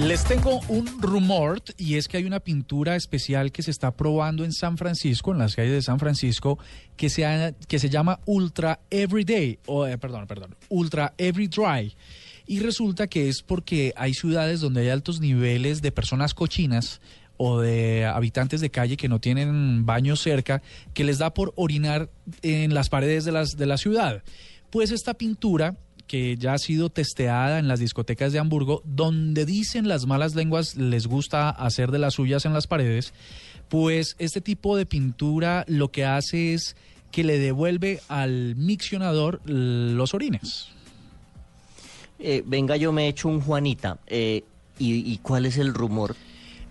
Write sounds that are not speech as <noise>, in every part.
Les tengo un rumor y es que hay una pintura especial que se está probando en San Francisco, en las calles de San Francisco, que se, que se llama Ultra Everyday, o eh, perdón, perdón, Ultra Every Dry. Y resulta que es porque hay ciudades donde hay altos niveles de personas cochinas o de habitantes de calle que no tienen baños cerca, que les da por orinar en las paredes de, las, de la ciudad. Pues esta pintura que ya ha sido testeada en las discotecas de Hamburgo, donde dicen las malas lenguas les gusta hacer de las suyas en las paredes, pues este tipo de pintura lo que hace es que le devuelve al miccionador los orines. Eh, venga, yo me he hecho un Juanita. Eh, ¿y, ¿Y cuál es el rumor?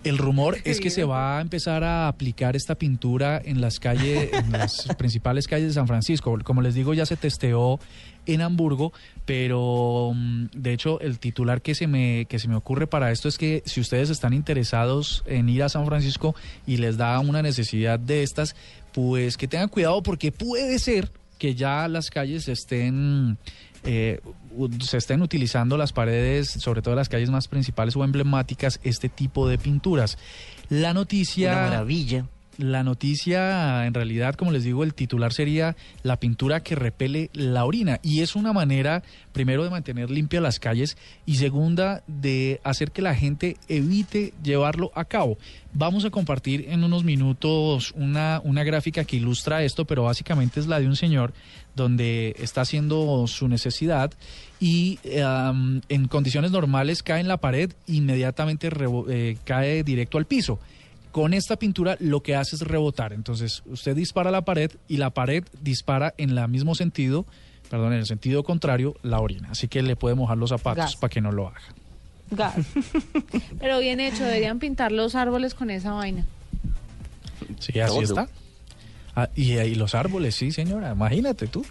El rumor es que se va a empezar a aplicar esta pintura en las calles, en las <laughs> principales calles de San Francisco. Como les digo, ya se testeó en Hamburgo, pero mm, de hecho el titular que se me que se me ocurre para esto es que si ustedes están interesados en ir a San Francisco y les da una necesidad de estas, pues que tengan cuidado porque puede ser que ya las calles estén eh, se estén utilizando las paredes, sobre todo las calles más principales o emblemáticas, este tipo de pinturas. La noticia... Una maravilla. La noticia, en realidad, como les digo, el titular sería la pintura que repele la orina. Y es una manera, primero, de mantener limpias las calles y segunda, de hacer que la gente evite llevarlo a cabo. Vamos a compartir en unos minutos una, una gráfica que ilustra esto, pero básicamente es la de un señor donde está haciendo su necesidad y en condiciones normales cae en la pared, inmediatamente eh, cae directo al piso con esta pintura lo que hace es rebotar. Entonces, usted dispara la pared y la pared dispara en el mismo sentido, perdón, en el sentido contrario, la orina. Así que le puede mojar los zapatos para que no lo haga. Gas. <laughs> Pero bien hecho, deberían pintar los árboles con esa vaina. Sí, así está. Ah, y, y los árboles, sí, señora, imagínate tú.